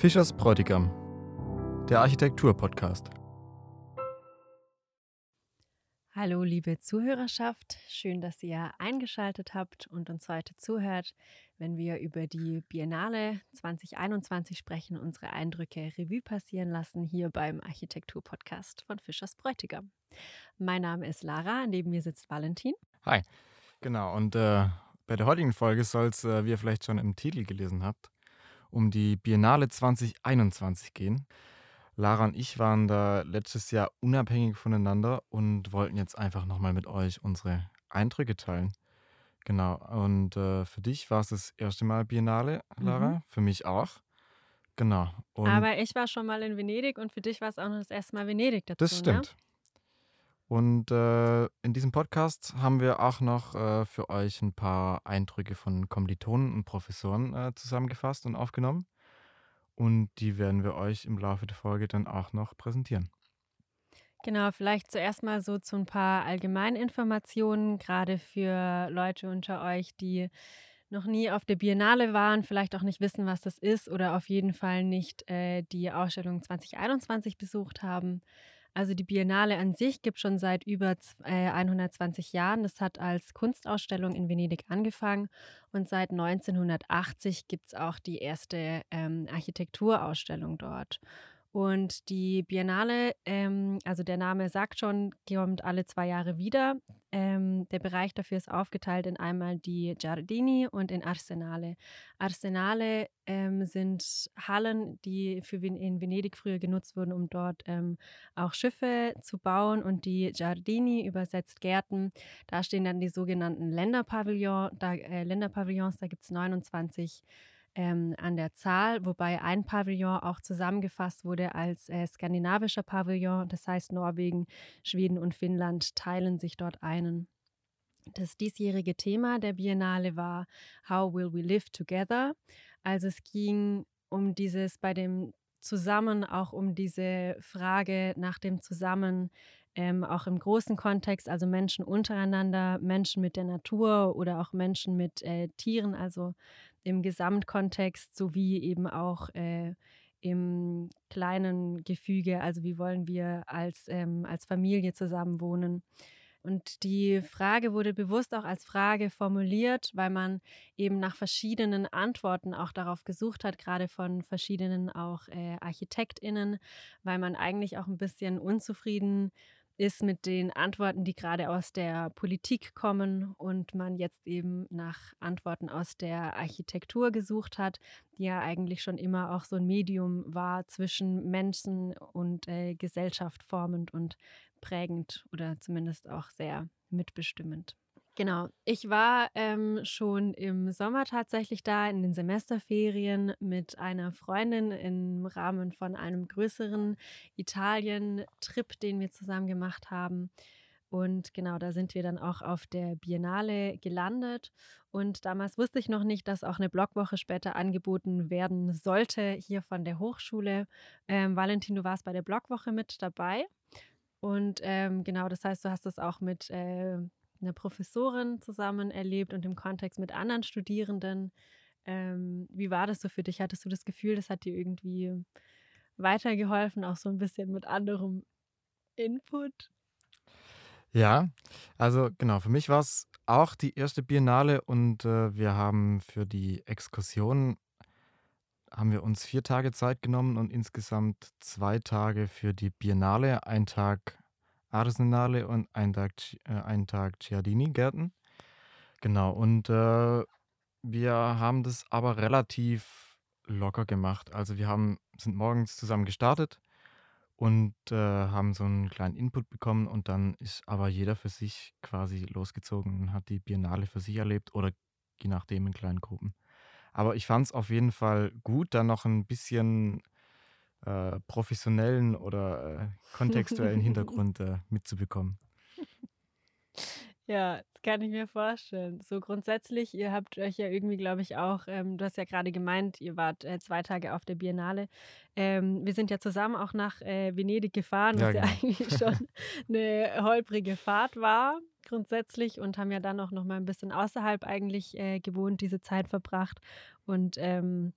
Fischers Bräutigam, der Architektur-Podcast. Hallo, liebe Zuhörerschaft. Schön, dass ihr eingeschaltet habt und uns heute zuhört, wenn wir über die Biennale 2021 sprechen, unsere Eindrücke Revue passieren lassen, hier beim Architektur-Podcast von Fischers Bräutigam. Mein Name ist Lara, neben mir sitzt Valentin. Hi. Genau, und äh, bei der heutigen Folge soll es, äh, wie ihr vielleicht schon im Titel gelesen habt, um die Biennale 2021 gehen. Lara und ich waren da letztes Jahr unabhängig voneinander und wollten jetzt einfach nochmal mit euch unsere Eindrücke teilen. Genau, und äh, für dich war es das erste Mal Biennale, Lara, mhm. für mich auch. Genau. Und Aber ich war schon mal in Venedig und für dich war es auch noch das erste Mal Venedig dazu. Das ne? stimmt. Ne? Und äh, in diesem Podcast haben wir auch noch äh, für euch ein paar Eindrücke von Kommilitonen und Professoren äh, zusammengefasst und aufgenommen. Und die werden wir euch im Laufe der Folge dann auch noch präsentieren. Genau, vielleicht zuerst mal so zu ein paar Allgemeininformationen, gerade für Leute unter euch, die noch nie auf der Biennale waren, vielleicht auch nicht wissen, was das ist oder auf jeden Fall nicht äh, die Ausstellung 2021 besucht haben. Also die Biennale an sich gibt schon seit über 120 äh, Jahren. Das hat als Kunstausstellung in Venedig angefangen und seit 1980 gibt es auch die erste ähm, Architekturausstellung dort. Und die Biennale, ähm, also der Name sagt schon, kommt alle zwei Jahre wieder. Ähm, der Bereich dafür ist aufgeteilt in einmal die Giardini und in Arsenale. Arsenale ähm, sind Hallen, die für in Venedig früher genutzt wurden, um dort ähm, auch Schiffe zu bauen. Und die Giardini, übersetzt Gärten, da stehen dann die sogenannten Länderpavillon, da, äh, Länderpavillons. Da gibt es 29 ähm, an der Zahl, wobei ein Pavillon auch zusammengefasst wurde als äh, skandinavischer Pavillon. Das heißt, Norwegen, Schweden und Finnland teilen sich dort einen. Das diesjährige Thema der Biennale war How Will We Live Together? Also es ging um dieses bei dem Zusammen, auch um diese Frage nach dem Zusammen, ähm, auch im großen Kontext, also Menschen untereinander, Menschen mit der Natur oder auch Menschen mit äh, Tieren, also im Gesamtkontext sowie eben auch äh, im kleinen Gefüge, also wie wollen wir als, ähm, als Familie zusammenwohnen. Und die Frage wurde bewusst auch als Frage formuliert, weil man eben nach verschiedenen Antworten auch darauf gesucht hat, gerade von verschiedenen auch äh, Architektinnen, weil man eigentlich auch ein bisschen unzufrieden ist mit den Antworten, die gerade aus der Politik kommen und man jetzt eben nach Antworten aus der Architektur gesucht hat, die ja eigentlich schon immer auch so ein Medium war zwischen Menschen und äh, Gesellschaft formend und prägend oder zumindest auch sehr mitbestimmend. Genau. Ich war ähm, schon im Sommer tatsächlich da in den Semesterferien mit einer Freundin im Rahmen von einem größeren Italien-Trip, den wir zusammen gemacht haben. Und genau, da sind wir dann auch auf der Biennale gelandet. Und damals wusste ich noch nicht, dass auch eine Blogwoche später angeboten werden sollte hier von der Hochschule. Ähm, Valentin, du warst bei der Blogwoche mit dabei. Und ähm, genau, das heißt, du hast das auch mit äh, einer Professorin zusammen erlebt und im Kontext mit anderen Studierenden. Ähm, wie war das so für dich? Hattest du das Gefühl, das hat dir irgendwie weitergeholfen, auch so ein bisschen mit anderem Input? Ja, also genau, für mich war es auch die erste Biennale und äh, wir haben für die Exkursion haben wir uns vier Tage Zeit genommen und insgesamt zwei Tage für die Biennale, ein Tag Arsenale und einen Tag, äh, Tag Giardini-Gärten. Genau, und äh, wir haben das aber relativ locker gemacht. Also wir haben, sind morgens zusammen gestartet und äh, haben so einen kleinen Input bekommen und dann ist aber jeder für sich quasi losgezogen und hat die Biennale für sich erlebt oder je nachdem in kleinen Gruppen. Aber ich fand es auf jeden Fall gut, da noch ein bisschen äh, professionellen oder äh, kontextuellen Hintergrund äh, mitzubekommen. Ja, das kann ich mir vorstellen. So grundsätzlich, ihr habt euch ja irgendwie, glaube ich, auch, ähm, du hast ja gerade gemeint, ihr wart äh, zwei Tage auf der Biennale. Ähm, wir sind ja zusammen auch nach äh, Venedig gefahren, was ja, genau. ja eigentlich schon eine holprige Fahrt war, grundsätzlich, und haben ja dann auch noch mal ein bisschen außerhalb eigentlich äh, gewohnt, diese Zeit verbracht. Und ähm,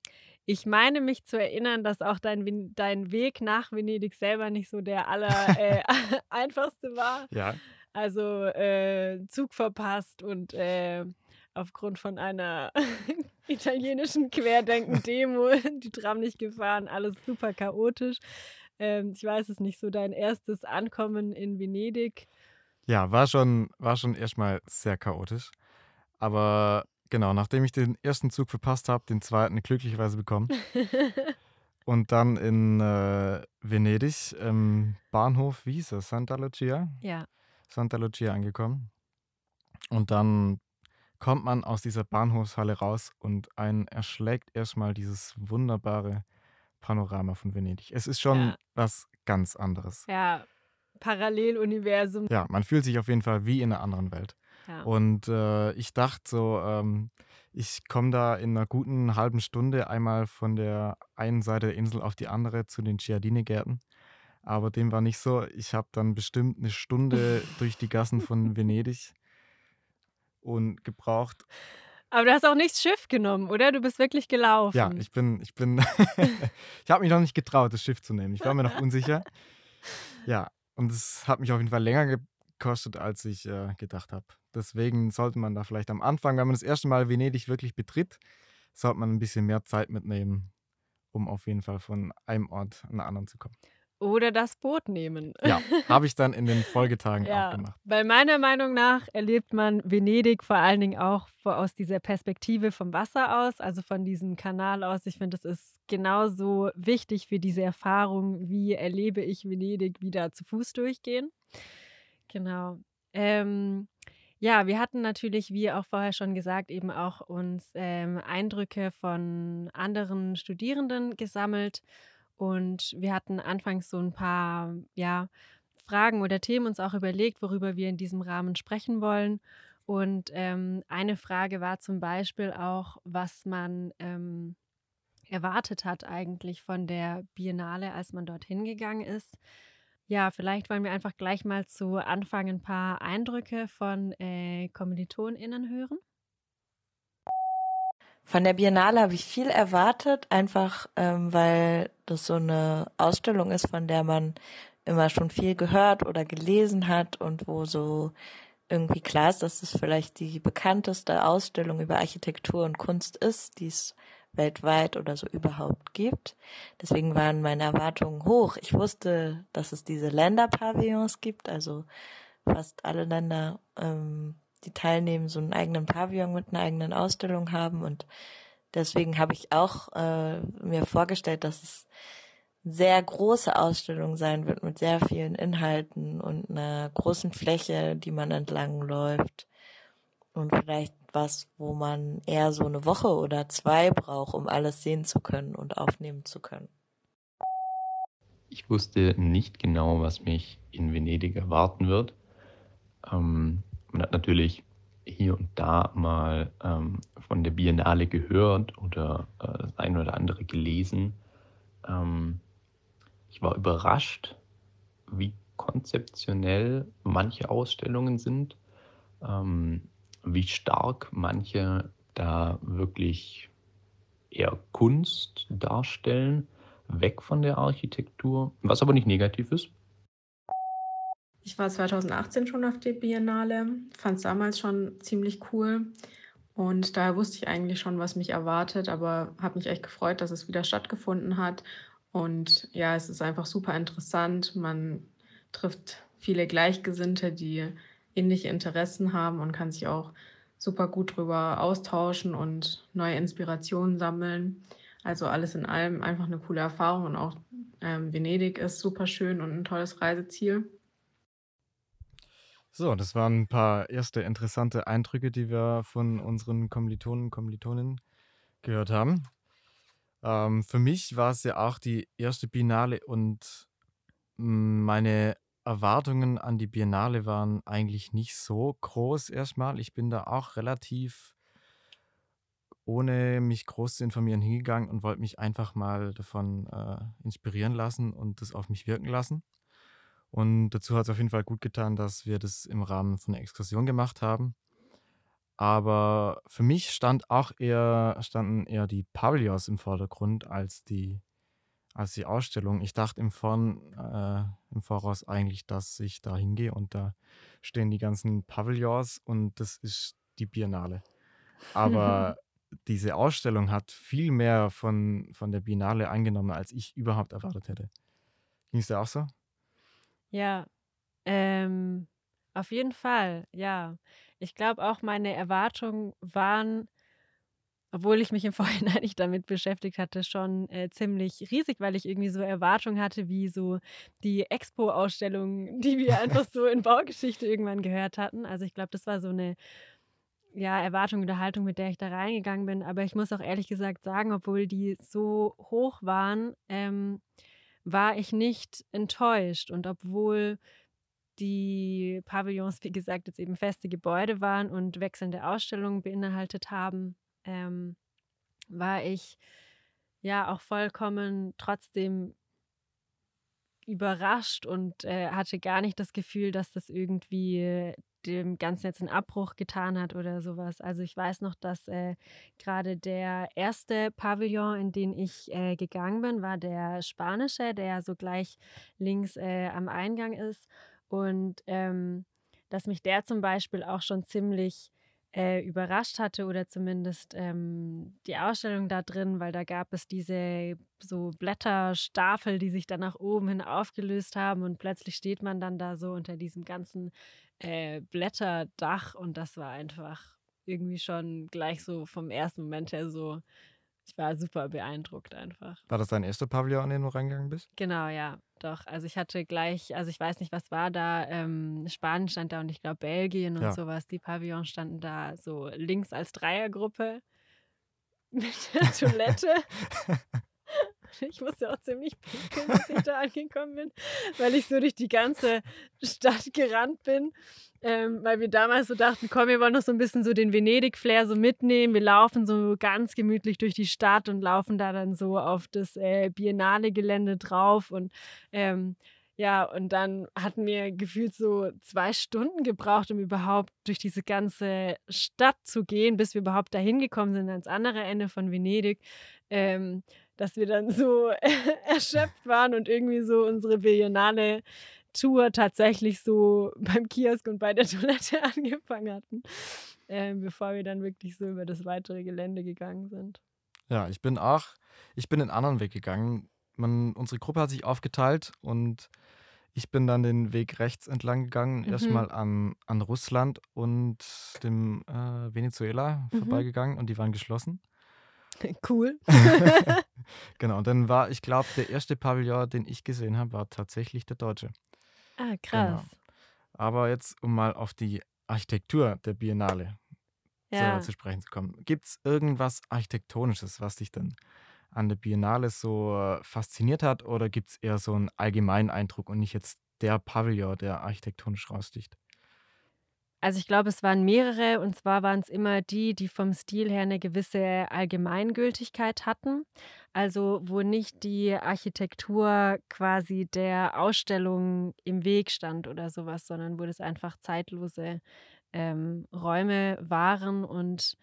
Ich meine mich zu erinnern, dass auch dein, dein Weg nach Venedig selber nicht so der aller äh, einfachste war. Ja. Also äh, Zug verpasst und äh, aufgrund von einer italienischen Querdenken-Demo die Tram nicht gefahren, alles super chaotisch. Ähm, ich weiß es nicht, so dein erstes Ankommen in Venedig. Ja, war schon, war schon erstmal sehr chaotisch. Aber genau, nachdem ich den ersten Zug verpasst habe, den zweiten glücklicherweise bekommen. und dann in äh, Venedig im Bahnhof, wie hieß das? Santa Lucia? Ja. Santa Lucia angekommen. Und dann kommt man aus dieser Bahnhofshalle raus und einen erschlägt erstmal dieses wunderbare Panorama von Venedig. Es ist schon ja. was ganz anderes. Ja, Paralleluniversum. Ja, man fühlt sich auf jeden Fall wie in einer anderen Welt. Ja. Und äh, ich dachte so, ähm, ich komme da in einer guten halben Stunde einmal von der einen Seite der Insel auf die andere zu den Giardini-Gärten. Aber dem war nicht so. Ich habe dann bestimmt eine Stunde durch die Gassen von Venedig und gebraucht. Aber du hast auch nicht das Schiff genommen, oder? Du bist wirklich gelaufen. Ja, ich bin, ich bin, ich habe mich noch nicht getraut, das Schiff zu nehmen. Ich war mir noch unsicher. Ja, und es hat mich auf jeden Fall länger gekostet, als ich äh, gedacht habe. Deswegen sollte man da vielleicht am Anfang, wenn man das erste Mal Venedig wirklich betritt, sollte man ein bisschen mehr Zeit mitnehmen, um auf jeden Fall von einem Ort an den anderen zu kommen. Oder das Boot nehmen. Ja, habe ich dann in den Folgetagen ja, auch gemacht. Weil meiner Meinung nach erlebt man Venedig vor allen Dingen auch aus dieser Perspektive vom Wasser aus, also von diesem Kanal aus. Ich finde, das ist genauso wichtig für diese Erfahrung, wie erlebe ich Venedig wieder zu Fuß durchgehen. Genau. Ähm, ja, wir hatten natürlich, wie auch vorher schon gesagt, eben auch uns ähm, Eindrücke von anderen Studierenden gesammelt und wir hatten anfangs so ein paar, ja, Fragen oder Themen uns auch überlegt, worüber wir in diesem Rahmen sprechen wollen. Und ähm, eine Frage war zum Beispiel auch, was man ähm, erwartet hat eigentlich von der Biennale, als man dorthin gegangen ist. Ja, vielleicht wollen wir einfach gleich mal zu Anfang ein paar Eindrücke von äh, KommilitonInnen hören. Von der Biennale habe ich viel erwartet, einfach ähm, weil das so eine Ausstellung ist, von der man immer schon viel gehört oder gelesen hat und wo so irgendwie klar ist, dass es vielleicht die bekannteste Ausstellung über Architektur und Kunst ist, die es weltweit oder so überhaupt gibt. Deswegen waren meine Erwartungen hoch. Ich wusste, dass es diese Länderpavillons gibt, also fast alle Länder ähm, die teilnehmen, so einen eigenen Pavillon mit einer eigenen Ausstellung haben und deswegen habe ich auch äh, mir vorgestellt, dass es sehr große Ausstellung sein wird mit sehr vielen Inhalten und einer großen Fläche, die man entlang läuft und vielleicht was, wo man eher so eine Woche oder zwei braucht, um alles sehen zu können und aufnehmen zu können. Ich wusste nicht genau, was mich in Venedig erwarten wird. Ähm, man hat natürlich hier und da mal ähm, von der Biennale gehört oder äh, das eine oder andere gelesen. Ähm, ich war überrascht, wie konzeptionell manche Ausstellungen sind, ähm, wie stark manche da wirklich eher Kunst darstellen, weg von der Architektur, was aber nicht negativ ist. Ich war 2018 schon auf der Biennale, fand es damals schon ziemlich cool. Und daher wusste ich eigentlich schon, was mich erwartet, aber habe mich echt gefreut, dass es wieder stattgefunden hat. Und ja, es ist einfach super interessant. Man trifft viele Gleichgesinnte, die ähnliche Interessen haben und kann sich auch super gut darüber austauschen und neue Inspirationen sammeln. Also alles in allem einfach eine coole Erfahrung und auch ähm, Venedig ist super schön und ein tolles Reiseziel. So, das waren ein paar erste interessante Eindrücke, die wir von unseren Kommilitonen und Kommilitoninnen gehört haben. Ähm, für mich war es ja auch die erste Biennale und meine Erwartungen an die Biennale waren eigentlich nicht so groß erstmal. Ich bin da auch relativ ohne mich groß zu informieren hingegangen und wollte mich einfach mal davon äh, inspirieren lassen und das auf mich wirken lassen. Und dazu hat es auf jeden Fall gut getan, dass wir das im Rahmen von der Exkursion gemacht haben. Aber für mich stand auch eher, standen eher die Pavillons im Vordergrund als die, als die Ausstellung. Ich dachte im, Vorn, äh, im Voraus eigentlich, dass ich da hingehe und da stehen die ganzen Pavillons und das ist die Biennale. Aber diese Ausstellung hat viel mehr von, von der Biennale eingenommen, als ich überhaupt erwartet hätte. Ging es dir auch so? Ja, ähm, auf jeden Fall, ja. Ich glaube auch, meine Erwartungen waren, obwohl ich mich im Vorhinein nicht damit beschäftigt hatte, schon äh, ziemlich riesig, weil ich irgendwie so Erwartungen hatte, wie so die Expo-Ausstellung, die wir einfach so in Baugeschichte irgendwann gehört hatten. Also ich glaube, das war so eine ja, Erwartung oder Haltung, mit der ich da reingegangen bin. Aber ich muss auch ehrlich gesagt sagen, obwohl die so hoch waren, ähm, war ich nicht enttäuscht. Und obwohl die Pavillons, wie gesagt, jetzt eben feste Gebäude waren und wechselnde Ausstellungen beinhaltet haben, ähm, war ich ja auch vollkommen trotzdem überrascht und äh, hatte gar nicht das Gefühl, dass das irgendwie dem Ganzen jetzt einen Abbruch getan hat oder sowas. Also ich weiß noch, dass äh, gerade der erste Pavillon, in den ich äh, gegangen bin, war der spanische, der so gleich links äh, am Eingang ist. Und ähm, dass mich der zum Beispiel auch schon ziemlich äh, überrascht hatte oder zumindest ähm, die Ausstellung da drin, weil da gab es diese so Blätterstapel, die sich dann nach oben hin aufgelöst haben und plötzlich steht man dann da so unter diesem ganzen äh, Blätterdach und das war einfach irgendwie schon gleich so vom ersten Moment her so ich war super beeindruckt einfach. War das dein erster Pavillon, an den du reingegangen bist? Genau, ja, doch. Also ich hatte gleich, also ich weiß nicht, was war da, ähm, Spanien stand da und ich glaube Belgien und ja. sowas. Die Pavillons standen da so links als Dreiergruppe mit der Toilette. Ich musste auch ziemlich pinkeln, als ich da angekommen bin, weil ich so durch die ganze Stadt gerannt bin. Ähm, weil wir damals so dachten, komm, wir wollen noch so ein bisschen so den Venedig-Flair so mitnehmen. Wir laufen so ganz gemütlich durch die Stadt und laufen da dann so auf das äh, Biennale-Gelände drauf. Und ähm, ja, und dann hatten wir gefühlt so zwei Stunden gebraucht, um überhaupt durch diese ganze Stadt zu gehen, bis wir überhaupt dahin gekommen sind, ans andere Ende von Venedig. Ähm, dass wir dann so erschöpft waren und irgendwie so unsere Biennale Tour tatsächlich so beim Kiosk und bei der Toilette angefangen hatten, äh, bevor wir dann wirklich so über das weitere Gelände gegangen sind. Ja, ich bin auch, ich bin den anderen Weg gegangen. Man, unsere Gruppe hat sich aufgeteilt und ich bin dann den Weg rechts entlang gegangen, mhm. erstmal an, an Russland und dem äh, Venezuela mhm. vorbeigegangen und die waren geschlossen. Cool. genau, und dann war, ich glaube, der erste Pavillon, den ich gesehen habe, war tatsächlich der deutsche. Ah, krass. Genau. Aber jetzt, um mal auf die Architektur der Biennale ja. zu, zu sprechen zu kommen. Gibt es irgendwas Architektonisches, was dich dann an der Biennale so äh, fasziniert hat? Oder gibt es eher so einen allgemeinen Eindruck und nicht jetzt der Pavillon, der architektonisch raussticht? Also ich glaube, es waren mehrere und zwar waren es immer die, die vom Stil her eine gewisse Allgemeingültigkeit hatten. Also wo nicht die Architektur quasi der Ausstellung im Weg stand oder sowas, sondern wo das einfach zeitlose ähm, Räume waren und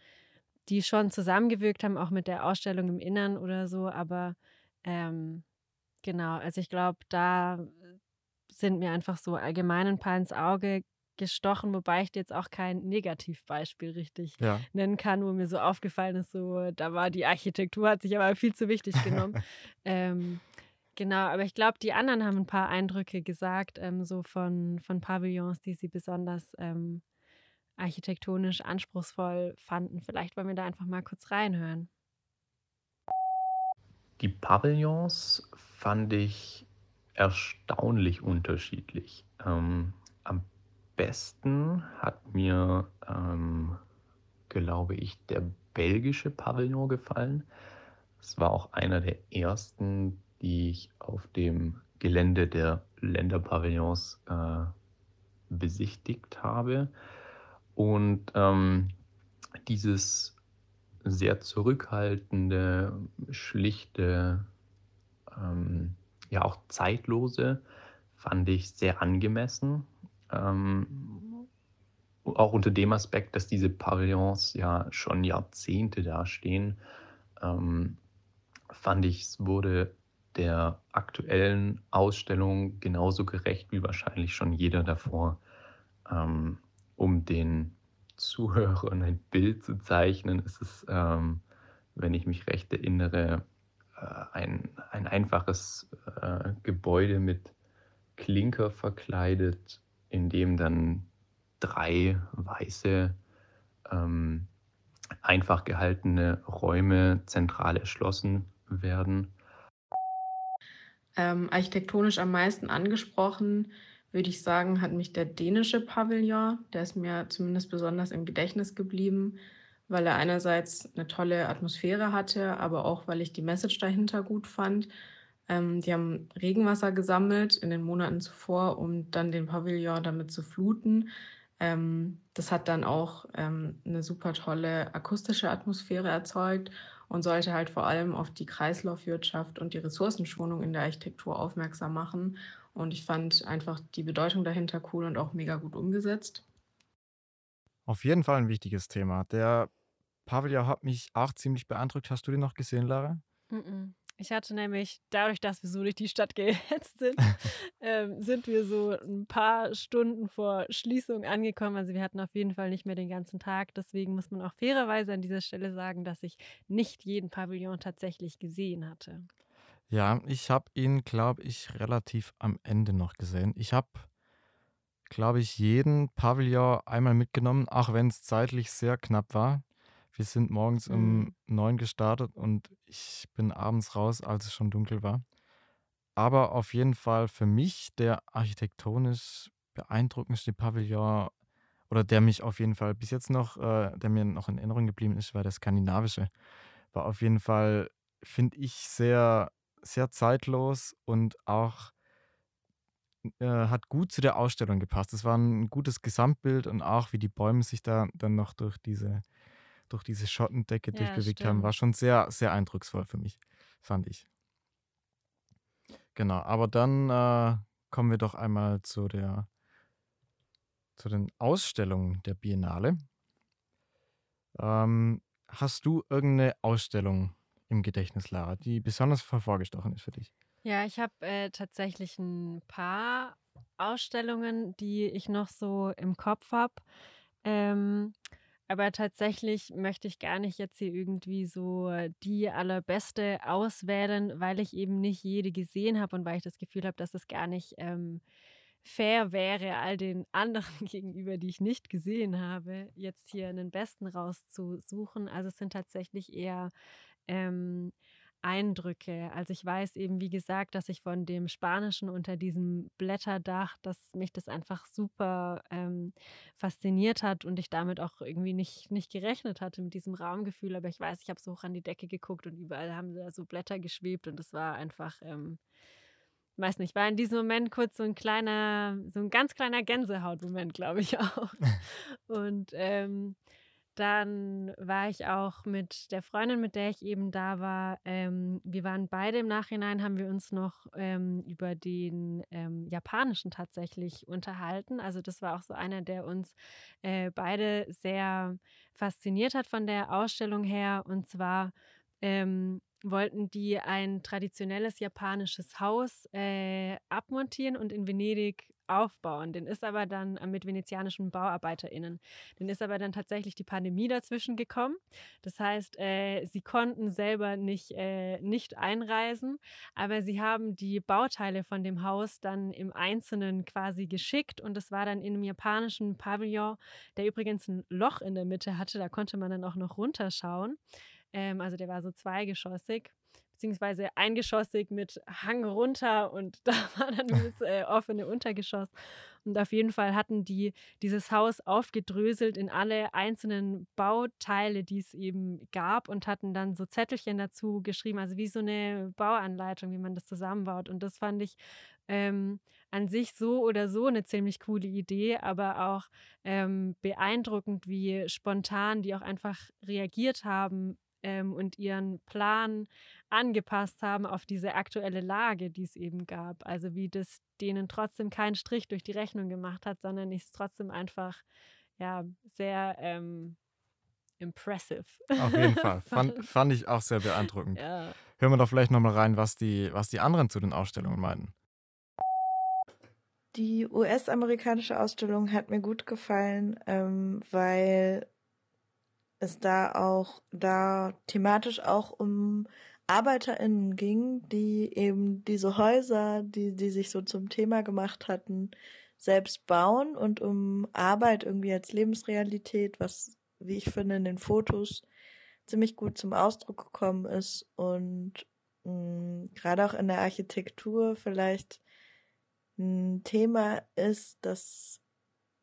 die schon zusammengewirkt haben, auch mit der Ausstellung im Innern oder so. Aber ähm, genau, also ich glaube, da sind mir einfach so allgemein ein paar ins Auge gestochen, wobei ich dir jetzt auch kein Negativbeispiel richtig ja. nennen kann, wo mir so aufgefallen ist, so da war die Architektur, hat sich aber viel zu wichtig genommen. ähm, genau, aber ich glaube, die anderen haben ein paar Eindrücke gesagt, ähm, so von, von Pavillons, die sie besonders ähm, architektonisch anspruchsvoll fanden. Vielleicht wollen wir da einfach mal kurz reinhören. Die Pavillons fand ich erstaunlich unterschiedlich. Ähm, besten hat mir, ähm, glaube ich, der belgische Pavillon gefallen. Es war auch einer der ersten, die ich auf dem Gelände der Länderpavillons äh, besichtigt habe. Und ähm, dieses sehr zurückhaltende, schlichte, ähm, ja auch zeitlose fand ich sehr angemessen. Ähm, auch unter dem Aspekt, dass diese Pavillons ja schon Jahrzehnte dastehen, ähm, fand ich, es wurde der aktuellen Ausstellung genauso gerecht wie wahrscheinlich schon jeder davor, ähm, um den Zuhörern ein Bild zu zeichnen, ist es, ähm, wenn ich mich recht erinnere, äh, ein, ein einfaches äh, Gebäude mit Klinker verkleidet, in dem dann drei weiße, ähm, einfach gehaltene Räume zentral erschlossen werden. Ähm, architektonisch am meisten angesprochen, würde ich sagen, hat mich der dänische Pavillon, der ist mir zumindest besonders im Gedächtnis geblieben, weil er einerseits eine tolle Atmosphäre hatte, aber auch, weil ich die Message dahinter gut fand. Ähm, die haben Regenwasser gesammelt in den Monaten zuvor, um dann den Pavillon damit zu fluten. Ähm, das hat dann auch ähm, eine super tolle akustische Atmosphäre erzeugt und sollte halt vor allem auf die Kreislaufwirtschaft und die Ressourcenschonung in der Architektur aufmerksam machen. Und ich fand einfach die Bedeutung dahinter cool und auch mega gut umgesetzt. Auf jeden Fall ein wichtiges Thema. Der Pavillon hat mich auch ziemlich beeindruckt. Hast du den noch gesehen, Lara? Mm -mm. Ich hatte nämlich, dadurch, dass wir so durch die Stadt gehetzt sind, ähm, sind wir so ein paar Stunden vor Schließung angekommen. Also wir hatten auf jeden Fall nicht mehr den ganzen Tag. Deswegen muss man auch fairerweise an dieser Stelle sagen, dass ich nicht jeden Pavillon tatsächlich gesehen hatte. Ja, ich habe ihn, glaube ich, relativ am Ende noch gesehen. Ich habe, glaube ich, jeden Pavillon einmal mitgenommen, auch wenn es zeitlich sehr knapp war. Wir sind morgens um Mhm. neun gestartet und ich bin abends raus, als es schon dunkel war. Aber auf jeden Fall für mich der architektonisch beeindruckendste Pavillon oder der mich auf jeden Fall bis jetzt noch, äh, der mir noch in Erinnerung geblieben ist, war der skandinavische. War auf jeden Fall, finde ich, sehr, sehr zeitlos und auch äh, hat gut zu der Ausstellung gepasst. Es war ein gutes Gesamtbild und auch wie die Bäume sich da dann noch durch diese durch diese Schottendecke Ja, durchbewegt haben, war stimmt. schon sehr, sehr eindrucksvoll für mich, fand ich. Genau, aber dann äh, kommen wir doch einmal zu der zu den Ausstellungen der Biennale. Ähm, hast du irgendeine Ausstellung im Gedächtnis, Lara, die besonders hervorgestochen ist für dich? Ja, ich habe äh, tatsächlich ein paar Ausstellungen, die ich noch so im Kopf habe. Ähm, aber tatsächlich möchte ich gar nicht jetzt hier irgendwie so die allerbeste auswählen, weil ich eben nicht jede gesehen habe und weil ich das Gefühl habe, dass es gar nicht ähm, fair wäre, all den anderen gegenüber, die ich nicht gesehen habe, jetzt hier einen besten rauszusuchen. Also es sind tatsächlich eher ähm, Eindrücke. Also ich weiß eben, wie gesagt, dass ich von dem Spanischen unter diesem Blätterdach, dass mich das einfach super ähm, fasziniert hat und ich damit auch irgendwie nicht, nicht gerechnet hatte mit diesem Raumgefühl. Aber ich weiß, ich habe so hoch an die Decke geguckt und überall haben da so Blätter geschwebt und es war einfach, ähm, weiß nicht, war in diesem Moment kurz so ein kleiner, so ein ganz kleiner Gänsehautmoment, glaube ich auch. Und ähm, dann war ich auch mit der Freundin, mit der ich eben da war. Ähm, wir waren beide im Nachhinein, haben wir uns noch ähm, über den ähm, japanischen tatsächlich unterhalten. Also das war auch so einer, der uns äh, beide sehr fasziniert hat von der Ausstellung her. Und zwar ähm, wollten die ein traditionelles japanisches Haus äh, abmontieren und in Venedig aufbauen. Den ist aber dann äh, mit venezianischen BauarbeiterInnen. Den ist aber dann tatsächlich die Pandemie dazwischen gekommen. Das heißt, äh, sie konnten selber nicht, äh, nicht einreisen, aber sie haben die Bauteile von dem Haus dann im Einzelnen quasi geschickt und es war dann in einem japanischen Pavillon, der übrigens ein Loch in der Mitte hatte. Da konnte man dann auch noch runterschauen. Ähm, also der war so zweigeschossig, beziehungsweise eingeschossig mit Hang runter und da war dann das äh, offene Untergeschoss. Und auf jeden Fall hatten die dieses Haus aufgedröselt in alle einzelnen Bauteile, die es eben gab und hatten dann so Zettelchen dazu geschrieben, also wie so eine Bauanleitung, wie man das zusammenbaut. Und das fand ich ähm, an sich so oder so eine ziemlich coole Idee, aber auch ähm, beeindruckend, wie spontan die auch einfach reagiert haben ähm, und ihren Plan angepasst haben auf diese aktuelle Lage, die es eben gab. Also wie das denen trotzdem keinen Strich durch die Rechnung gemacht hat, sondern ich es trotzdem einfach ja, sehr ähm, impressive. Auf jeden Fall. Fand, fand ich auch sehr beeindruckend. ja. Hören wir doch vielleicht nochmal rein, was die, was die anderen zu den Ausstellungen meinten. Die US-amerikanische Ausstellung hat mir gut gefallen, ähm, weil es da auch, da thematisch auch um ArbeiterInnen ging, die eben diese Häuser, die, die sich so zum Thema gemacht hatten, selbst bauen und um Arbeit irgendwie als Lebensrealität, was, wie ich finde, in den Fotos ziemlich gut zum Ausdruck gekommen ist und mh, gerade auch in der Architektur vielleicht ein Thema ist, das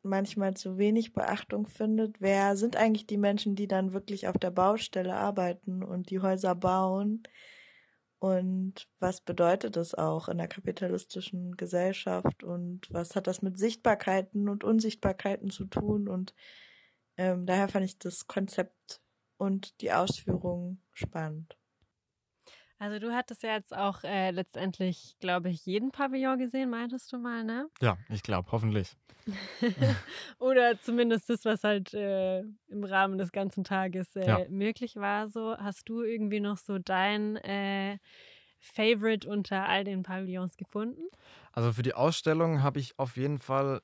manchmal zu wenig Beachtung findet. Wer sind eigentlich die Menschen, die dann wirklich auf der Baustelle arbeiten und die Häuser bauen? Und was bedeutet das auch in der kapitalistischen Gesellschaft? Und was hat das mit Sichtbarkeiten und Unsichtbarkeiten zu tun? Und ähm, daher fand ich das Konzept und die Ausführung spannend. Also du hattest ja jetzt auch äh, letztendlich, glaube ich, jeden Pavillon gesehen, meintest du mal, ne? Ja, ich glaube, hoffentlich. Oder zumindest das, was halt äh, im Rahmen des ganzen Tages äh, Ja. möglich war. So, hast du irgendwie noch so dein äh, Favorite unter all den Pavillons gefunden? Also für die Ausstellung habe ich auf jeden Fall,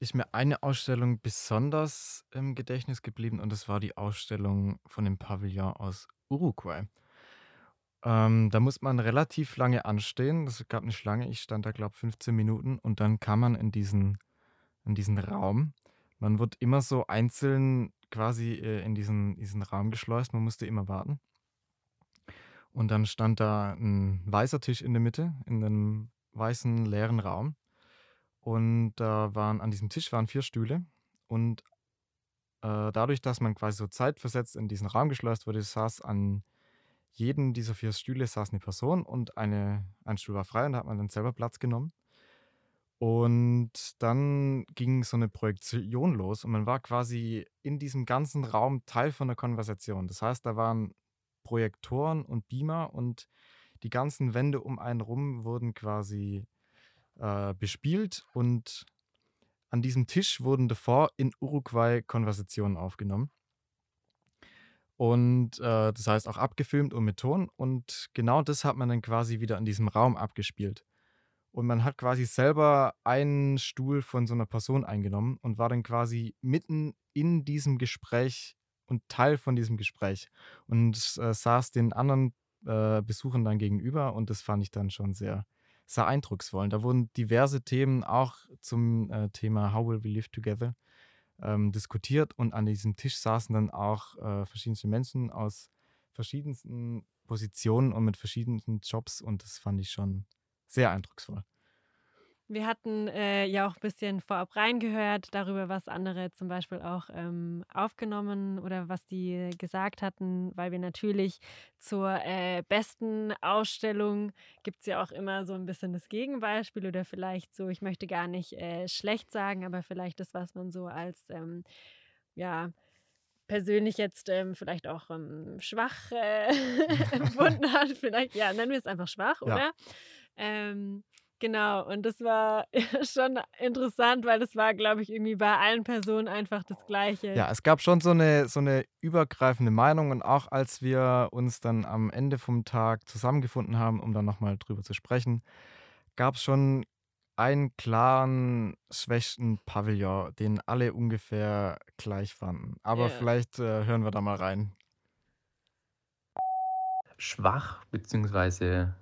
ist mir eine Ausstellung besonders im Gedächtnis geblieben und das war die Ausstellung von dem Pavillon aus Uruguay. Ähm, da muss man relativ lange anstehen. Es gab eine Schlange, ich stand da, glaube ich, 15 Minuten und dann kam man in diesen, in diesen Raum. Man wird immer so einzeln quasi äh, in diesen, diesen Raum geschleust, man musste immer warten. Und dann stand da ein weißer Tisch in der Mitte, in einem weißen leeren Raum. Und da waren an diesem Tisch waren vier Stühle. Und äh, dadurch, dass man quasi so zeitversetzt in diesen Raum geschleust wurde, saß an jedem dieser vier Stühle saß eine Person und eine, ein Stuhl war frei und da hat man dann selber Platz genommen. Und dann ging so eine Projektion los und man war quasi in diesem ganzen Raum Teil von der Konversation. Das heißt, da waren Projektoren und Beamer und die ganzen Wände um einen rum wurden quasi äh, bespielt und an diesem Tisch wurden davor in Uruguay Konversationen aufgenommen. Und äh, das heißt auch abgefilmt und mit Ton. Und genau das hat man dann quasi wieder in diesem Raum abgespielt. Und man hat quasi selber einen Stuhl von so einer Person eingenommen und war dann quasi mitten in diesem Gespräch und Teil von diesem Gespräch. Und äh, saß den anderen äh, Besuchern dann gegenüber und das fand ich dann schon sehr, sehr eindrucksvoll. Und da wurden diverse Themen auch zum äh, Thema How Will We Live Together ähm, diskutiert und an diesem Tisch saßen dann auch äh, verschiedenste Menschen aus verschiedensten Positionen und mit verschiedensten Jobs und das fand ich schon sehr eindrucksvoll. Wir hatten äh, ja auch ein bisschen vorab reingehört darüber, was andere zum Beispiel auch ähm, aufgenommen oder was die gesagt hatten, weil wir natürlich zur äh, besten Ausstellung gibt es ja auch immer so ein bisschen das Gegenbeispiel oder vielleicht so, ich möchte gar nicht äh, schlecht sagen, aber vielleicht das, was man so als, ähm, ja, persönlich jetzt ähm, vielleicht auch ähm, schwach äh, empfunden hat. Vielleicht, ja, nennen wir es einfach schwach, Ja. oder? Ähm, genau, und das war schon interessant, weil das war, glaube ich, irgendwie bei allen Personen einfach das Gleiche. Ja, es gab schon so eine, so eine übergreifende Meinung und auch als wir uns dann am Ende vom Tag zusammengefunden haben, um dann nochmal drüber zu sprechen, gab es schon einen klaren, schwächsten Pavillon, den alle ungefähr gleich fanden. Aber Ja. vielleicht äh, hören wir da mal rein. Schwach beziehungsweise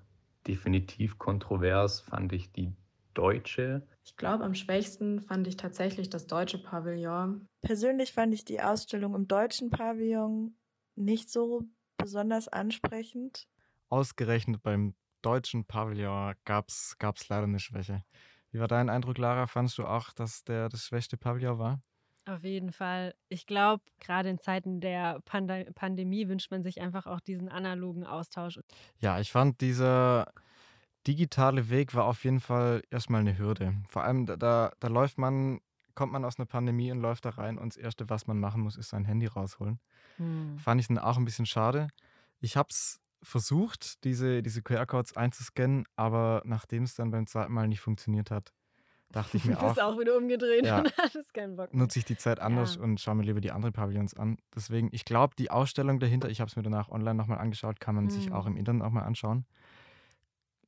definitiv kontrovers fand ich die deutsche. Ich glaube, am schwächsten fand ich tatsächlich das deutsche Pavillon. Persönlich fand ich die Ausstellung im deutschen Pavillon nicht so besonders ansprechend. Ausgerechnet beim deutschen Pavillon gab es leider eine Schwäche. Wie war dein Eindruck, Lara? Fandest du auch, dass der das schwächste Pavillon war? Auf jeden Fall. Ich glaube, gerade in Zeiten der Panda Pandemie wünscht man sich einfach auch diesen analogen Austausch. Ja, ich fand dieser digitale Weg war auf jeden Fall erstmal eine Hürde. Vor allem da, da, da läuft man, kommt man aus einer Pandemie und läuft da rein und das Erste, was man machen muss, ist sein Handy rausholen. Hm. Fand ich dann auch ein bisschen schade. Ich habe es versucht, diese, diese QR-Codes einzuscannen, aber nachdem es dann beim zweiten Mal nicht funktioniert hat, dachte ich mir Du bist auch, auch wieder umgedreht Ja. und hattest keinen Bock mehr. nutze ich die Zeit anders Ja. und schaue mir lieber die anderen Pavillons an. Deswegen, ich glaube, die Ausstellung dahinter, ich habe es mir danach online nochmal angeschaut, kann man sich Hm. auch im Internet auch mal anschauen.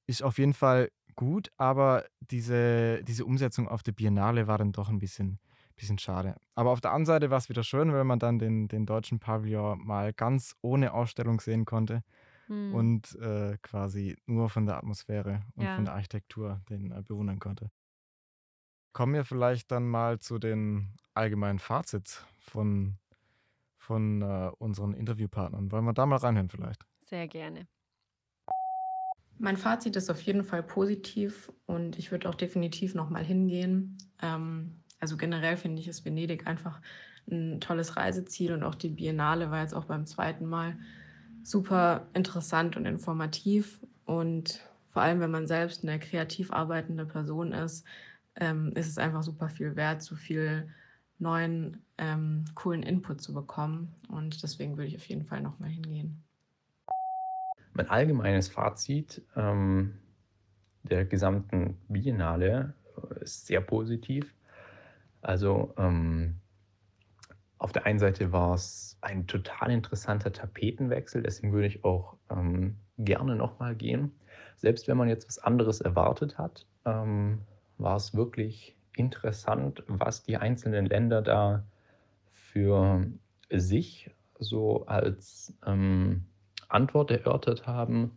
Ist auf jeden Fall gut, aber diese, diese Umsetzung auf der Biennale war dann doch ein bisschen, bisschen schade. Aber auf der anderen Seite war es wieder schön, weil man dann den, den deutschen Pavillon mal ganz ohne Ausstellung sehen konnte Hm. und äh, quasi nur von der Atmosphäre und Ja. von der Architektur den äh, bewundern konnte. Kommen wir vielleicht dann mal zu den allgemeinen Fazits von, von äh, unseren Interviewpartnern. Wollen wir da mal reinhören vielleicht? Sehr gerne. Mein Fazit ist auf jeden Fall positiv und ich würde auch definitiv nochmal hingehen. Ähm, also generell finde ich, ist Venedig einfach ein tolles Reiseziel und auch die Biennale war jetzt auch beim zweiten Mal super interessant und informativ. Und vor allem, wenn man selbst eine kreativ arbeitende Person ist, ähm, ist es einfach super viel wert, so viel neuen, ähm, coolen Input zu bekommen. Und deswegen würde ich auf jeden Fall nochmal hingehen. Mein allgemeines Fazit ähm, der gesamten Biennale äh, ist sehr positiv. Also ähm, auf der einen Seite war es ein total interessanter Tapetenwechsel, deswegen würde ich auch ähm, gerne nochmal gehen. Selbst wenn man jetzt was anderes erwartet hat, ähm, war es wirklich interessant, was die einzelnen Länder da für sich so als ähm, Antwort erörtert haben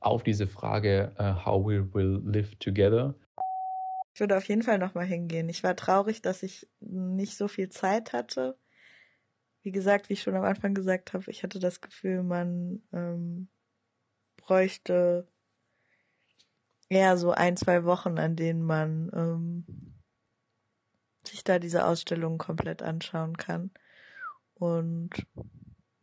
auf diese Frage, äh, how we will live together. Ich würde auf jeden Fall nochmal hingehen. Ich war traurig, dass ich nicht so viel Zeit hatte. Wie gesagt, wie ich schon am Anfang gesagt habe, ich hatte das Gefühl, man ähm, bräuchte eher so ein, zwei Wochen, an denen man ähm, sich da diese Ausstellung komplett anschauen kann. Und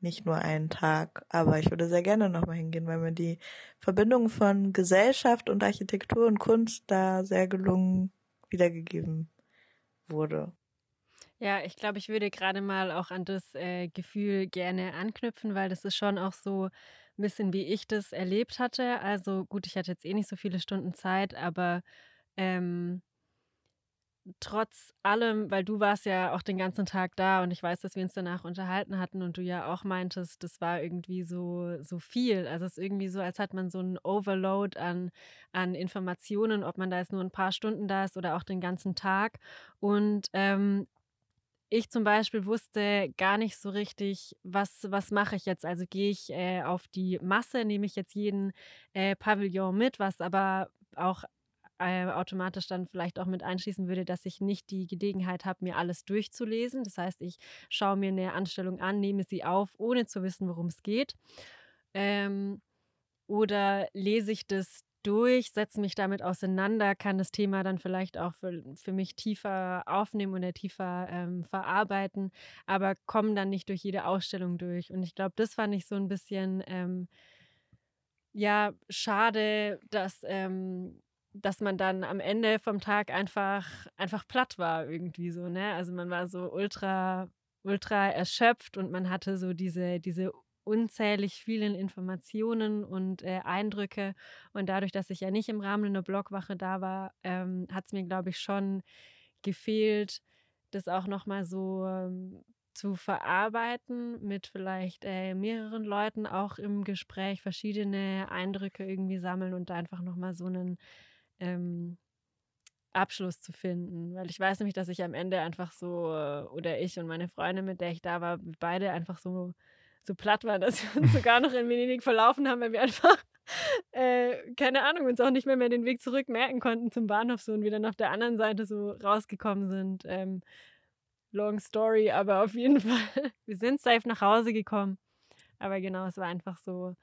nicht nur einen Tag. Aber ich würde sehr gerne nochmal hingehen, weil mir die Verbindung von Gesellschaft und Architektur und Kunst da sehr gelungen wiedergegeben wurde. Ja, ich glaube, ich würde gerade mal auch an das äh, Gefühl gerne anknüpfen, weil das ist schon auch so ein bisschen, wie ich das erlebt hatte. Also gut, ich hatte jetzt eh nicht so viele Stunden Zeit, aber ähm, trotz allem, weil du warst ja auch den ganzen Tag da und ich weiß, dass wir uns danach unterhalten hatten und du ja auch meintest, das war irgendwie so, so viel. Also es ist irgendwie so, als hat man so einen Overload an, an Informationen, ob man da jetzt nur ein paar Stunden da ist oder auch den ganzen Tag. Und ähm, ich zum Beispiel wusste gar nicht so richtig, was, was mache ich jetzt. Also gehe ich äh, auf die Masse, nehme ich jetzt jeden äh, Pavillon mit, was aber auch äh, automatisch dann vielleicht auch mit einschließen würde, dass ich nicht die Gelegenheit habe, mir alles durchzulesen. Das heißt, ich schaue mir eine Anstellung an, nehme sie auf, ohne zu wissen, worum es geht. Ähm, oder lese ich das durch, setze mich damit auseinander, kann das Thema dann vielleicht auch für, für mich tiefer aufnehmen oder tiefer ähm, verarbeiten, aber komme dann nicht durch jede Ausstellung durch. Und ich glaube, das fand ich so ein bisschen, ähm, ja, schade, dass, ähm, dass man dann am Ende vom Tag einfach, einfach platt war irgendwie so, ne? Also man war so ultra, ultra erschöpft und man hatte so diese, diese unzählig vielen Informationen und äh, Eindrücke. Und dadurch, dass ich ja nicht im Rahmen einer Blogwache da war, ähm, hat es mir, glaube ich, schon gefehlt, das auch nochmal so ähm, zu verarbeiten mit vielleicht äh, mehreren Leuten auch im Gespräch, verschiedene Eindrücke irgendwie sammeln und da einfach nochmal so einen ähm, Abschluss zu finden. Weil ich weiß nämlich, dass ich am Ende einfach so, äh, oder ich und meine Freundin, mit der ich da war, beide einfach so so platt waren, dass wir uns sogar noch in Venedig verlaufen haben, weil wir einfach, äh, keine Ahnung, uns auch nicht mehr, mehr den Weg zurück merken konnten zum Bahnhof so und wir dann auf der anderen Seite so rausgekommen sind. Ähm, long story, aber auf jeden Fall, wir sind safe nach Hause gekommen. Aber genau, es war einfach so,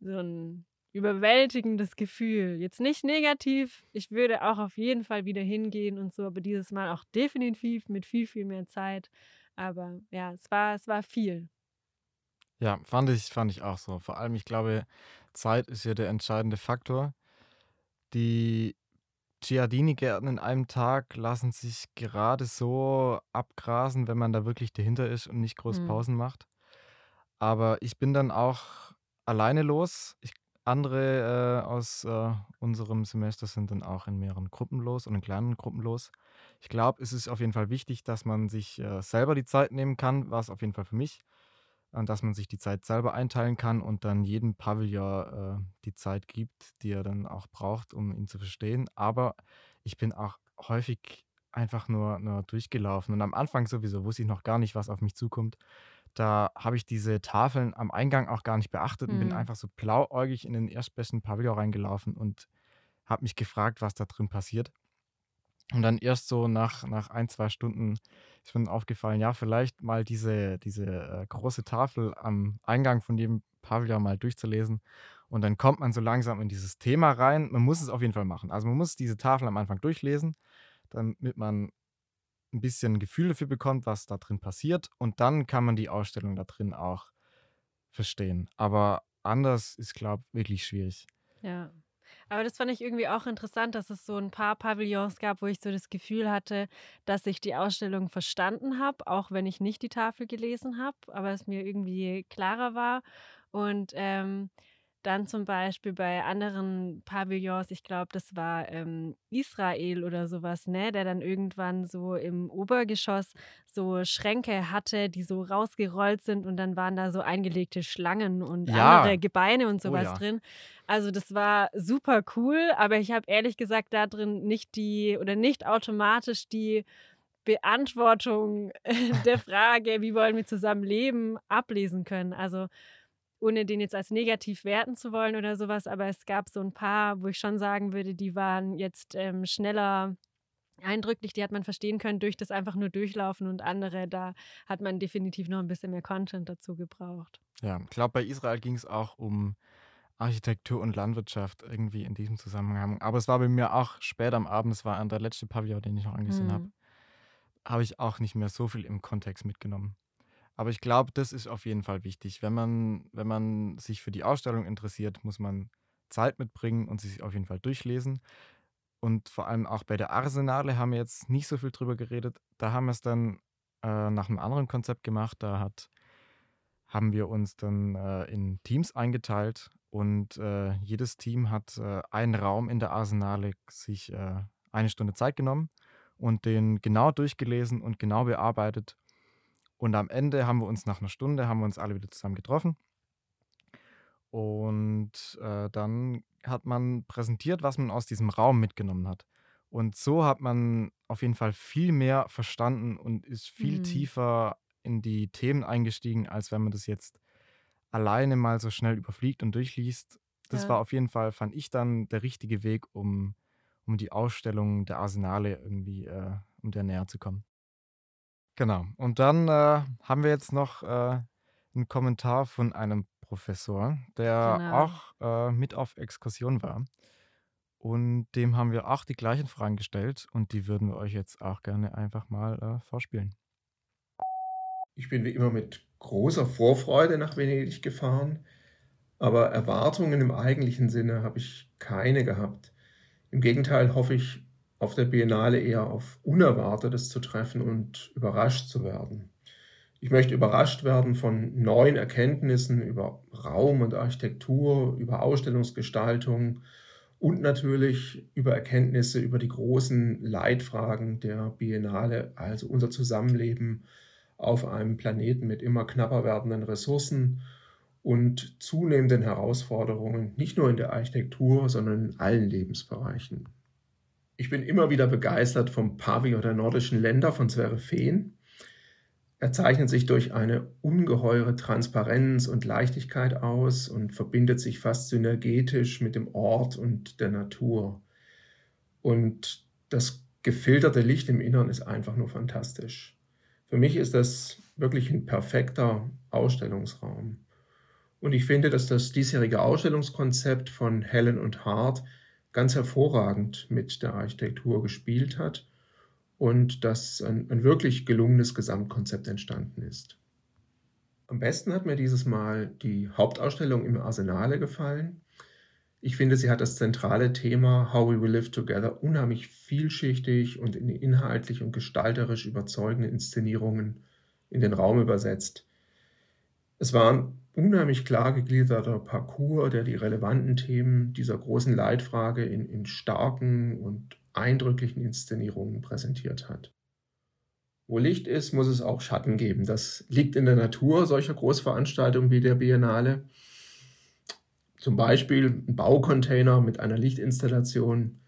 so ein überwältigendes Gefühl. Jetzt nicht negativ. Ich würde auch auf jeden Fall wieder hingehen und so, aber dieses Mal auch definitiv mit viel, viel mehr Zeit. Aber ja, es war, es war viel. Ja, fand ich, fand ich auch so. Vor allem, ich glaube, Zeit ist hier der entscheidende Faktor. Die Giardini-Gärten in einem Tag lassen sich gerade so abgrasen, wenn man da wirklich dahinter ist und nicht groß Mhm. Pausen macht. Aber ich bin dann auch alleine los. Ich andere äh, aus äh, unserem Semester sind dann auch in mehreren Gruppen los und in kleinen Gruppen los. Ich glaube, es ist auf jeden Fall wichtig, dass man sich äh, selber die Zeit nehmen kann, war es auf jeden Fall für mich, dass man sich die Zeit selber einteilen kann und dann jedem Pavillon äh, die Zeit gibt, die er dann auch braucht, um ihn zu verstehen. Aber ich bin auch häufig einfach nur, nur durchgelaufen und am Anfang sowieso wusste ich noch gar nicht, was auf mich zukommt. Da habe ich diese Tafeln am Eingang auch gar nicht beachtet und bin Mhm. einfach so blauäugig in den erstbesten Pavillon reingelaufen und habe mich gefragt, was da drin passiert. Und dann erst so nach, nach ein, zwei Stunden ist mir aufgefallen, ja, vielleicht mal diese, diese äh, große Tafel am Eingang von jedem Pavillon mal durchzulesen. Und dann kommt man so langsam in dieses Thema rein. Man muss es auf jeden Fall machen. Also man muss diese Tafel am Anfang durchlesen, damit man ein bisschen Gefühl dafür bekommt, was da drin passiert. Und dann kann man die Ausstellung da drin auch verstehen. Aber anders ist, glaube ich, wirklich schwierig. Ja. Aber das fand ich irgendwie auch interessant, dass es so ein paar Pavillons gab, wo ich so das Gefühl hatte, dass ich die Ausstellung verstanden habe, auch wenn ich nicht die Tafel gelesen habe, aber es mir irgendwie klarer war. Und ähm, dann zum Beispiel bei anderen Pavillons, ich glaube, das war ähm, Israel oder sowas, ne, der dann irgendwann so im Obergeschoss so Schränke hatte, die so rausgerollt sind und dann waren da so eingelegte Schlangen und Ja, andere Gebeine und oh sowas ja. drin. Also das war super cool, aber ich habe ehrlich gesagt da drin nicht die oder nicht automatisch die Beantwortung der Frage, wie wollen wir zusammen leben, ablesen können. Also ohne den jetzt als negativ werten zu wollen oder sowas, aber es gab so ein paar, wo ich schon sagen würde, die waren jetzt ähm, schneller eindrücklich, die hat man verstehen können durch das einfach nur durchlaufen und andere, da hat man definitiv noch ein bisschen mehr Content dazu gebraucht. Ja, ich glaube, bei Israel ging es auch um Architektur und Landwirtschaft irgendwie in diesem Zusammenhang. Aber es war bei mir auch spät am Abend, es war der letzte Pavillon, den ich noch angesehen habe, Hm. habe ich auch nicht mehr so viel im Kontext mitgenommen. Aber ich glaube, das ist auf jeden Fall wichtig. Wenn man, wenn man sich für die Ausstellung interessiert, muss man Zeit mitbringen und sich auf jeden Fall durchlesen. Und vor allem auch bei der Arsenale haben wir jetzt nicht so viel drüber geredet. Da haben wir es dann äh, nach einem anderen Konzept gemacht. Da hat, haben wir uns dann äh, in Teams eingeteilt und äh, jedes Team hat äh, einen Raum in der Arsenale sich äh, eine Stunde Zeit genommen und den genau durchgelesen und genau bearbeitet. Und am Ende haben wir uns nach einer Stunde, haben wir uns alle wieder zusammen getroffen. Und äh, dann hat man präsentiert, was man aus diesem Raum mitgenommen hat. Und so hat man auf jeden Fall viel mehr verstanden und ist viel Hm. tiefer in die Themen eingestiegen, als wenn man das jetzt alleine mal so schnell überfliegt und durchliest. Das Ja. war auf jeden Fall, fand ich dann, der richtige Weg, um, um die Ausstellung der Arsenale irgendwie, äh, um der näher zu kommen. Genau. Und dann äh, haben wir jetzt noch äh, einen Kommentar von einem Professor, der Genau. auch äh, mit auf Exkursion war. Und dem haben wir auch die gleichen Fragen gestellt und die würden wir euch jetzt auch gerne einfach mal äh, vorspielen. Ich bin wie immer mit großer Vorfreude nach Venedig gefahren, aber Erwartungen im eigentlichen Sinne habe ich keine gehabt. Im Gegenteil hoffe ich auf der Biennale eher auf Unerwartetes zu treffen und überrascht zu werden. Ich möchte überrascht werden von neuen Erkenntnissen über Raum und Architektur, über Ausstellungsgestaltung und natürlich über Erkenntnisse über die großen Leitfragen der Biennale, also unser Zusammenleben auf einem Planeten mit immer knapper werdenden Ressourcen und zunehmenden Herausforderungen, nicht nur in der Architektur, sondern in allen Lebensbereichen. Ich bin immer wieder begeistert vom Pavillon der nordischen Länder von Sverre Fehn. Er zeichnet sich durch eine ungeheure Transparenz und Leichtigkeit aus und verbindet sich fast synergetisch mit dem Ort und der Natur. Und das gefilterte Licht im Innern ist einfach nur fantastisch. Für mich ist das wirklich ein perfekter Ausstellungsraum. Und ich finde, dass das diesjährige Ausstellungskonzept von Helen und Hart ganz hervorragend mit der Architektur gespielt hat und dass ein, ein wirklich gelungenes Gesamtkonzept entstanden ist. Am besten hat mir dieses Mal die Hauptausstellung im Arsenale gefallen. Ich finde, sie hat das zentrale Thema How We Will Live Together unheimlich vielschichtig und in inhaltlich und gestalterisch überzeugende Inszenierungen in den Raum übersetzt. Es war ein unheimlich klar gegliederter Parcours, der die relevanten Themen dieser großen Leitfrage in, in starken und eindrücklichen Inszenierungen präsentiert hat. Wo Licht ist, muss es auch Schatten geben. Das liegt in der Natur solcher Großveranstaltungen wie der Biennale. Zum Beispiel ein Baucontainer mit einer Lichtinstallation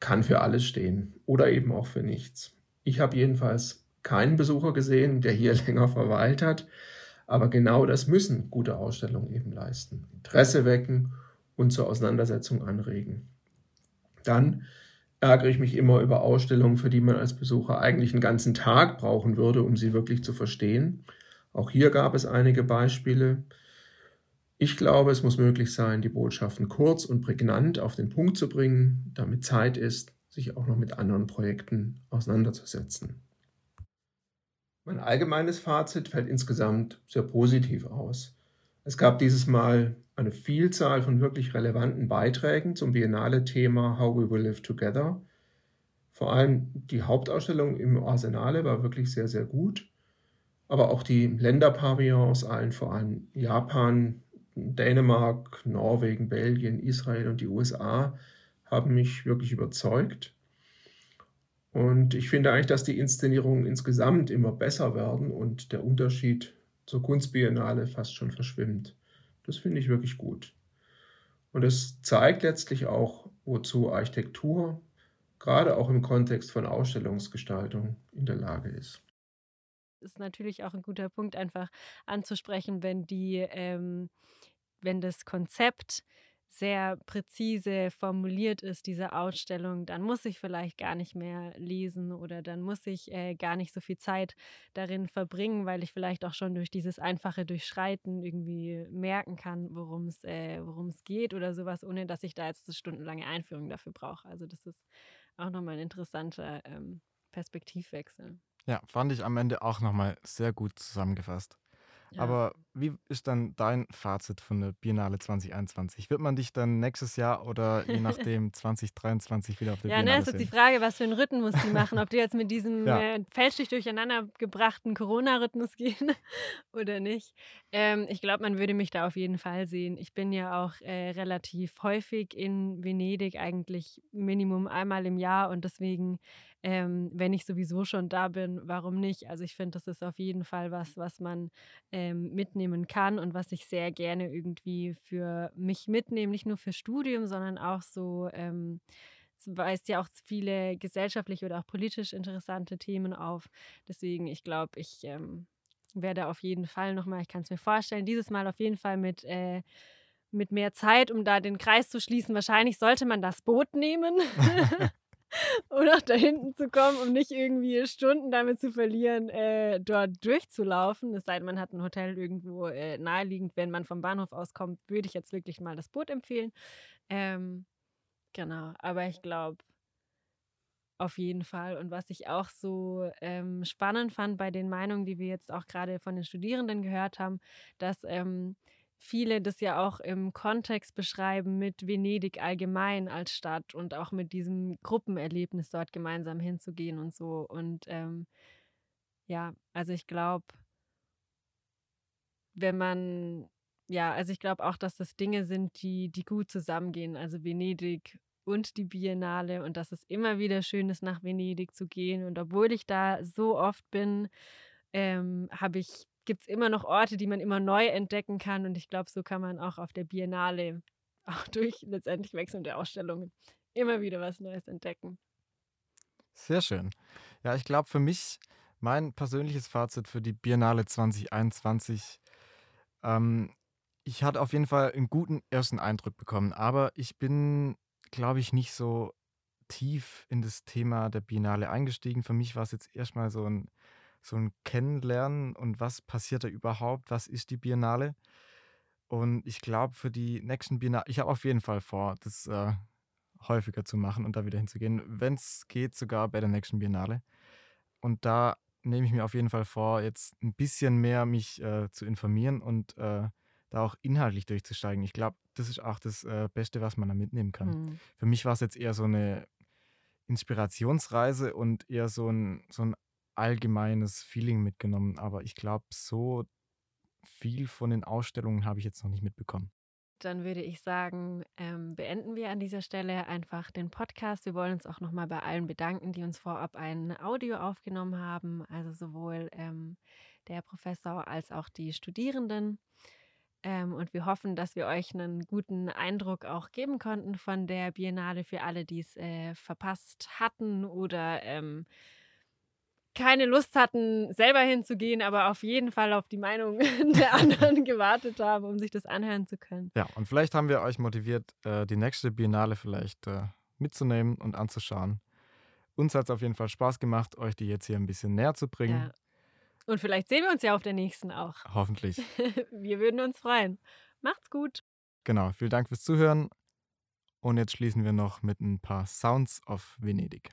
kann für alles stehen oder eben auch für nichts. Ich habe jedenfalls keinen Besucher gesehen, der hier länger verweilt hat. Aber genau das müssen gute Ausstellungen eben leisten. Interesse wecken und zur Auseinandersetzung anregen. Dann ärgere ich mich immer über Ausstellungen, für die man als Besucher eigentlich einen ganzen Tag brauchen würde, um sie wirklich zu verstehen. Auch hier gab es einige Beispiele. Ich glaube, es muss möglich sein, die Botschaften kurz und prägnant auf den Punkt zu bringen, damit Zeit ist, sich auch noch mit anderen Projekten auseinanderzusetzen. Mein allgemeines Fazit fällt insgesamt sehr positiv aus. Es gab dieses Mal eine Vielzahl von wirklich relevanten Beiträgen zum Biennale-Thema How We Will Live Together. Vor allem die Hauptausstellung im Arsenale war wirklich sehr, sehr gut. Aber auch die Länderpavillons, allen vor allem Japan, Dänemark, Norwegen, Belgien, Israel und die USA, haben mich wirklich überzeugt. Und ich finde eigentlich, dass die Inszenierungen insgesamt immer besser werden und der Unterschied zur Kunstbiennale fast schon verschwimmt. Das finde ich wirklich gut. Und es zeigt letztlich auch, wozu Architektur gerade auch im Kontext von Ausstellungsgestaltung in der Lage ist. Ist natürlich auch ein guter Punkt, einfach anzusprechen, wenn die, ähm, wenn das Konzept sehr präzise formuliert ist, diese Ausstellung, dann muss ich vielleicht gar nicht mehr lesen oder dann muss ich äh, gar nicht so viel Zeit darin verbringen, weil ich vielleicht auch schon durch dieses einfache Durchschreiten irgendwie merken kann, worum es äh, geht oder sowas, ohne dass ich da jetzt eine stundenlange Einführung dafür brauche. Also das ist auch nochmal ein interessanter ähm, Perspektivwechsel. Ja, fand ich am Ende auch nochmal sehr gut zusammengefasst. Ja. Aber wie ist dann dein Fazit von der Biennale 2021? Wird man dich dann nächstes Jahr oder je nachdem 2023 wieder auf der ja, Biennale Ja, ne, ist jetzt die Frage, was für einen Rhythmus die machen. Ob die jetzt mit diesem ja. äh, fälschlich durcheinander gebrachten Corona-Rhythmus gehen oder nicht. Ähm, ich glaube, man würde mich da auf jeden Fall sehen. Ich bin ja auch äh, relativ häufig in Venedig, eigentlich Minimum einmal im Jahr und deswegen ähm, wenn ich sowieso schon da bin, warum nicht? Also ich finde, das ist auf jeden Fall was, was man ähm, mitnehmen kann und was ich sehr gerne irgendwie für mich mitnehme, nicht nur für Studium, sondern auch so, ähm, es weist ja auch viele gesellschaftlich oder auch politisch interessante Themen auf. Deswegen, ich glaube, ich ähm, werde auf jeden Fall nochmal, ich kann es mir vorstellen, dieses Mal auf jeden Fall mit äh, mit mehr Zeit, um da den Kreis zu schließen. Wahrscheinlich sollte man das Boot nehmen. um nach da hinten zu kommen, um nicht irgendwie Stunden damit zu verlieren, äh, dort durchzulaufen. Es sei denn, man hat ein Hotel irgendwo äh, naheliegend. Wenn man vom Bahnhof auskommt, würde ich jetzt wirklich mal das Boot empfehlen. Ähm, genau, aber ich glaube, auf jeden Fall. Und was ich auch so ähm, spannend fand bei den Meinungen, die wir jetzt auch gerade von den Studierenden gehört haben, dass ähm, viele das ja auch im Kontext beschreiben mit Venedig allgemein als Stadt und auch mit diesem Gruppenerlebnis dort gemeinsam hinzugehen und so. Und ähm, ja, also ich glaube, wenn man, ja, also ich glaube auch, dass das Dinge sind, die, die gut zusammengehen. Also Venedig und die Biennale und dass es immer wieder schön ist, nach Venedig zu gehen. Und obwohl ich da so oft bin, ähm, habe ich gibt es immer noch Orte, die man immer neu entdecken kann. Und ich glaube, so kann man auch auf der Biennale, auch durch letztendlich wechselnde Ausstellungen, immer wieder was Neues entdecken. Sehr schön. Ja, ich glaube, für mich, mein persönliches Fazit für die Biennale 2021, ähm, ich hatte auf jeden Fall einen guten ersten Eindruck bekommen, aber ich bin, glaube ich, nicht so tief in das Thema der Biennale eingestiegen. Für mich war es jetzt erstmal so ein so ein Kennenlernen und was passiert da überhaupt, was ist die Biennale. Und ich glaube, für die nächsten Biennale, ich habe auf jeden Fall vor, das äh, häufiger zu machen und da wieder hinzugehen, wenn es geht, sogar bei der nächsten Biennale. Und da nehme ich mir auf jeden Fall vor, jetzt ein bisschen mehr mich äh, zu informieren und äh, da auch inhaltlich durchzusteigen. Ich glaube, das ist auch das äh, Beste, was man da mitnehmen kann. Mhm. Für mich war es jetzt eher so eine Inspirationsreise und eher so ein, so ein allgemeines Feeling mitgenommen. Aber ich glaube, so viel von den Ausstellungen habe ich jetzt noch nicht mitbekommen. Dann würde ich sagen, ähm, beenden wir an dieser Stelle einfach den Podcast. Wir wollen uns auch nochmal bei allen bedanken, die uns vorab ein Audio aufgenommen haben, also sowohl ähm, der Professor als auch die Studierenden. Ähm, und wir hoffen, dass wir euch einen guten Eindruck auch geben konnten von der Biennale für alle, die es äh, verpasst hatten oder ähm, keine Lust hatten, selber hinzugehen, aber auf jeden Fall auf die Meinung der anderen gewartet haben, um sich das anhören zu können. Ja, und vielleicht haben wir euch motiviert, äh, die nächste Biennale vielleicht äh, mitzunehmen und anzuschauen. Uns hat es auf jeden Fall Spaß gemacht, euch die jetzt hier ein bisschen näher zu bringen. Ja. Und vielleicht sehen wir uns ja auf der nächsten auch. Hoffentlich. wir würden uns freuen. Macht's gut. Genau, vielen Dank fürs Zuhören. Und jetzt schließen wir noch mit ein paar Sounds of Venedig.